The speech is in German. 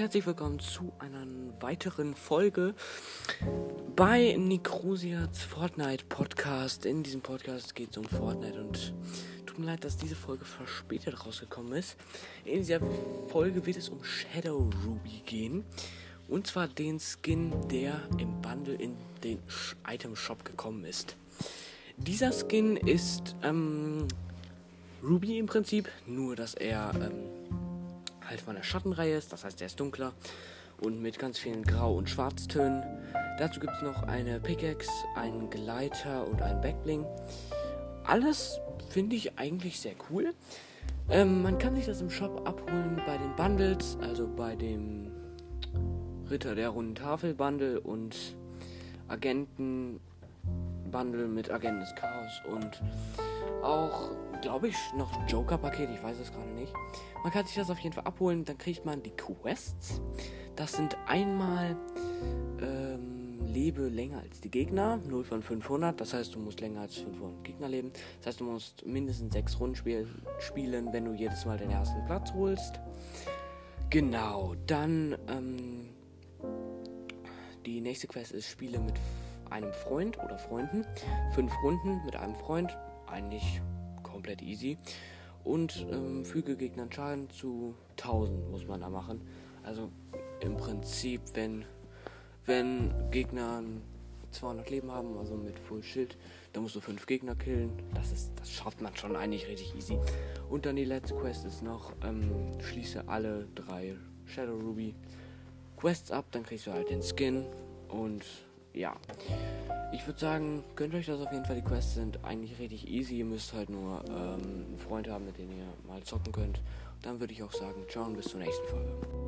herzlich willkommen zu einer weiteren Folge bei Nikrosiats Fortnite Podcast. In diesem Podcast geht es um Fortnite und tut mir leid, dass diese Folge verspätet rausgekommen ist. In dieser Folge wird es um Shadow Ruby gehen. Und zwar den Skin, der im Bundle in den Item Shop gekommen ist. Dieser Skin ist ähm, Ruby im Prinzip, nur dass er ähm, halt von der Schattenreihe ist, das heißt, er ist dunkler und mit ganz vielen Grau- und Schwarztönen. Dazu gibt es noch eine Pickaxe, einen Gleiter und einen Backbling. Alles finde ich eigentlich sehr cool. Ähm, man kann sich das im Shop abholen bei den Bundles, also bei dem Ritter der runden Tafel Bundle und Agenten Bundle mit Agenten des Chaos und auch, glaube ich, noch Joker-Paket, ich weiß es gerade nicht. Man kann sich das auf jeden Fall abholen, dann kriegt man die Quests. Das sind einmal ähm, lebe länger als die Gegner, 0 von 500, das heißt, du musst länger als 500 Gegner leben. Das heißt, du musst mindestens 6 Runden spiel spielen, wenn du jedes Mal den ersten Platz holst. Genau, dann ähm, die nächste Quest ist Spiele mit einem Freund oder Freunden. Fünf Runden mit einem Freund, eigentlich komplett easy. Und ähm, füge Gegnern Schaden zu 1000 muss man da machen. Also im Prinzip, wenn, wenn Gegner 200 Leben haben, also mit Full Schild, dann musst du 5 Gegner killen. Das, ist, das schafft man schon eigentlich richtig easy. Und dann die letzte Quest ist noch, ähm, schließe alle drei Shadow Ruby Quests ab, dann kriegst du halt den Skin und ja. Ich würde sagen, gönnt euch das auf jeden Fall. Die Quests sind eigentlich richtig easy. Ihr müsst halt nur ähm, einen Freund haben, mit dem ihr mal zocken könnt. Und dann würde ich auch sagen, ciao und bis zur nächsten Folge.